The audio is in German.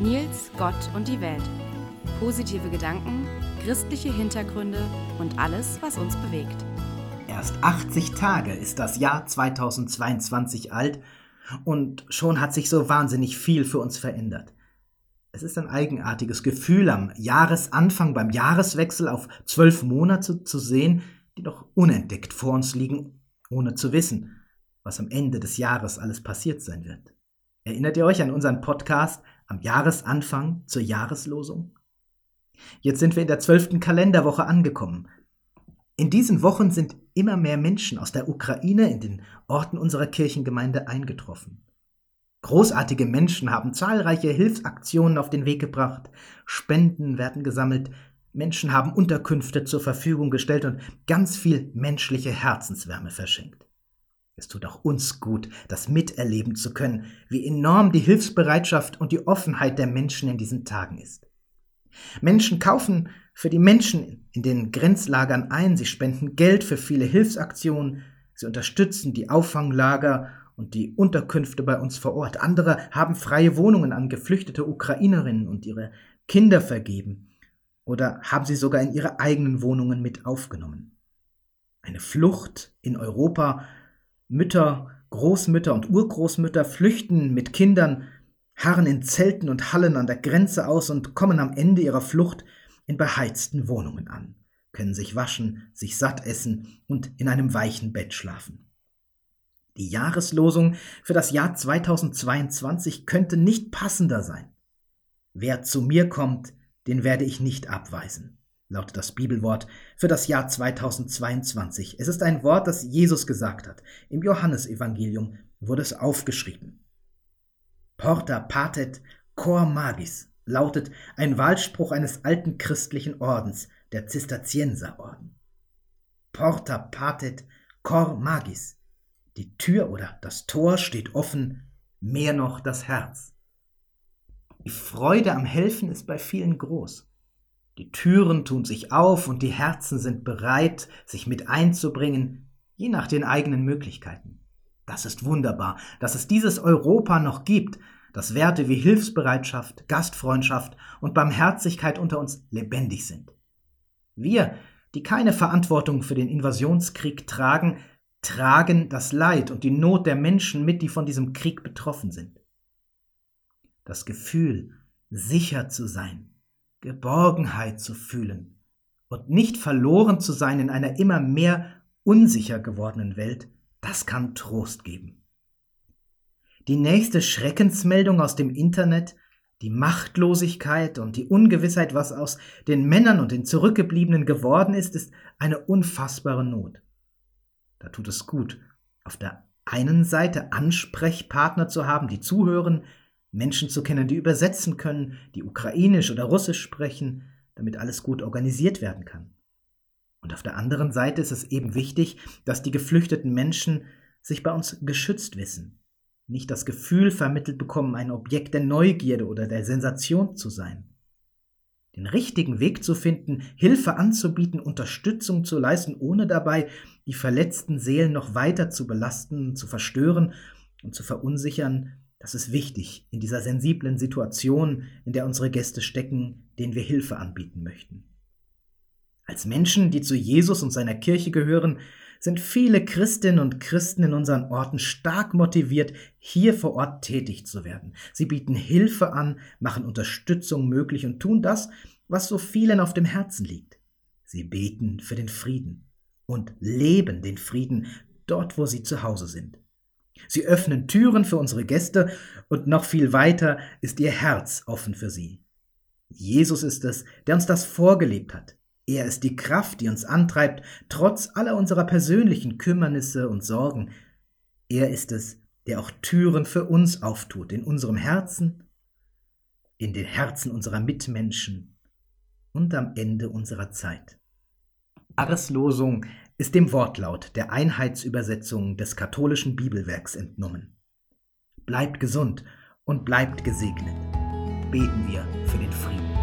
Nils, Gott und die Welt. Positive Gedanken, christliche Hintergründe und alles, was uns bewegt. Erst 80 Tage ist das Jahr 2022 alt und schon hat sich so wahnsinnig viel für uns verändert. Es ist ein eigenartiges Gefühl, am Jahresanfang beim Jahreswechsel auf zwölf Monate zu sehen, die noch unentdeckt vor uns liegen, ohne zu wissen, was am Ende des Jahres alles passiert sein wird. Erinnert ihr euch an unseren Podcast am Jahresanfang zur Jahreslosung? Jetzt sind wir in der zwölften Kalenderwoche angekommen. In diesen Wochen sind immer mehr Menschen aus der Ukraine in den Orten unserer Kirchengemeinde eingetroffen. Großartige Menschen haben zahlreiche Hilfsaktionen auf den Weg gebracht, Spenden werden gesammelt, Menschen haben Unterkünfte zur Verfügung gestellt und ganz viel menschliche Herzenswärme verschenkt. Es tut auch uns gut, das miterleben zu können, wie enorm die Hilfsbereitschaft und die Offenheit der Menschen in diesen Tagen ist. Menschen kaufen für die Menschen in den Grenzlagern ein, sie spenden Geld für viele Hilfsaktionen, sie unterstützen die Auffanglager und die Unterkünfte bei uns vor Ort. Andere haben freie Wohnungen an geflüchtete Ukrainerinnen und ihre Kinder vergeben oder haben sie sogar in ihre eigenen Wohnungen mit aufgenommen. Eine Flucht in Europa Mütter, Großmütter und Urgroßmütter flüchten mit Kindern, harren in Zelten und Hallen an der Grenze aus und kommen am Ende ihrer Flucht in beheizten Wohnungen an, können sich waschen, sich satt essen und in einem weichen Bett schlafen. Die Jahreslosung für das Jahr 2022 könnte nicht passender sein. Wer zu mir kommt, den werde ich nicht abweisen lautet das Bibelwort für das Jahr 2022. Es ist ein Wort, das Jesus gesagt hat. Im Johannesevangelium wurde es aufgeschrieben. Porta patet cor magis lautet ein Wahlspruch eines alten christlichen Ordens, der Zisterzienserorden. Porta patet cor magis. Die Tür oder das Tor steht offen, mehr noch das Herz. Die Freude am Helfen ist bei vielen groß. Die Türen tun sich auf und die Herzen sind bereit, sich mit einzubringen, je nach den eigenen Möglichkeiten. Das ist wunderbar, dass es dieses Europa noch gibt, dass Werte wie Hilfsbereitschaft, Gastfreundschaft und Barmherzigkeit unter uns lebendig sind. Wir, die keine Verantwortung für den Invasionskrieg tragen, tragen das Leid und die Not der Menschen mit, die von diesem Krieg betroffen sind. Das Gefühl, sicher zu sein, Geborgenheit zu fühlen und nicht verloren zu sein in einer immer mehr unsicher gewordenen Welt, das kann Trost geben. Die nächste Schreckensmeldung aus dem Internet, die Machtlosigkeit und die Ungewissheit, was aus den Männern und den Zurückgebliebenen geworden ist, ist eine unfassbare Not. Da tut es gut, auf der einen Seite Ansprechpartner zu haben, die zuhören, Menschen zu kennen, die übersetzen können, die ukrainisch oder russisch sprechen, damit alles gut organisiert werden kann. Und auf der anderen Seite ist es eben wichtig, dass die geflüchteten Menschen sich bei uns geschützt wissen, nicht das Gefühl vermittelt bekommen, ein Objekt der Neugierde oder der Sensation zu sein. Den richtigen Weg zu finden, Hilfe anzubieten, Unterstützung zu leisten, ohne dabei die verletzten Seelen noch weiter zu belasten, zu verstören und zu verunsichern, das ist wichtig in dieser sensiblen Situation, in der unsere Gäste stecken, denen wir Hilfe anbieten möchten. Als Menschen, die zu Jesus und seiner Kirche gehören, sind viele Christinnen und Christen in unseren Orten stark motiviert, hier vor Ort tätig zu werden. Sie bieten Hilfe an, machen Unterstützung möglich und tun das, was so vielen auf dem Herzen liegt. Sie beten für den Frieden und leben den Frieden dort, wo sie zu Hause sind. Sie öffnen Türen für unsere Gäste und noch viel weiter ist ihr Herz offen für sie. Jesus ist es, der uns das vorgelebt hat. Er ist die Kraft, die uns antreibt, trotz aller unserer persönlichen Kümmernisse und Sorgen. Er ist es, der auch Türen für uns auftut, in unserem Herzen, in den Herzen unserer Mitmenschen und am Ende unserer Zeit. Jahreslosung ist dem Wortlaut der Einheitsübersetzung des katholischen Bibelwerks entnommen. Bleibt gesund und bleibt gesegnet. Beten wir für den Frieden.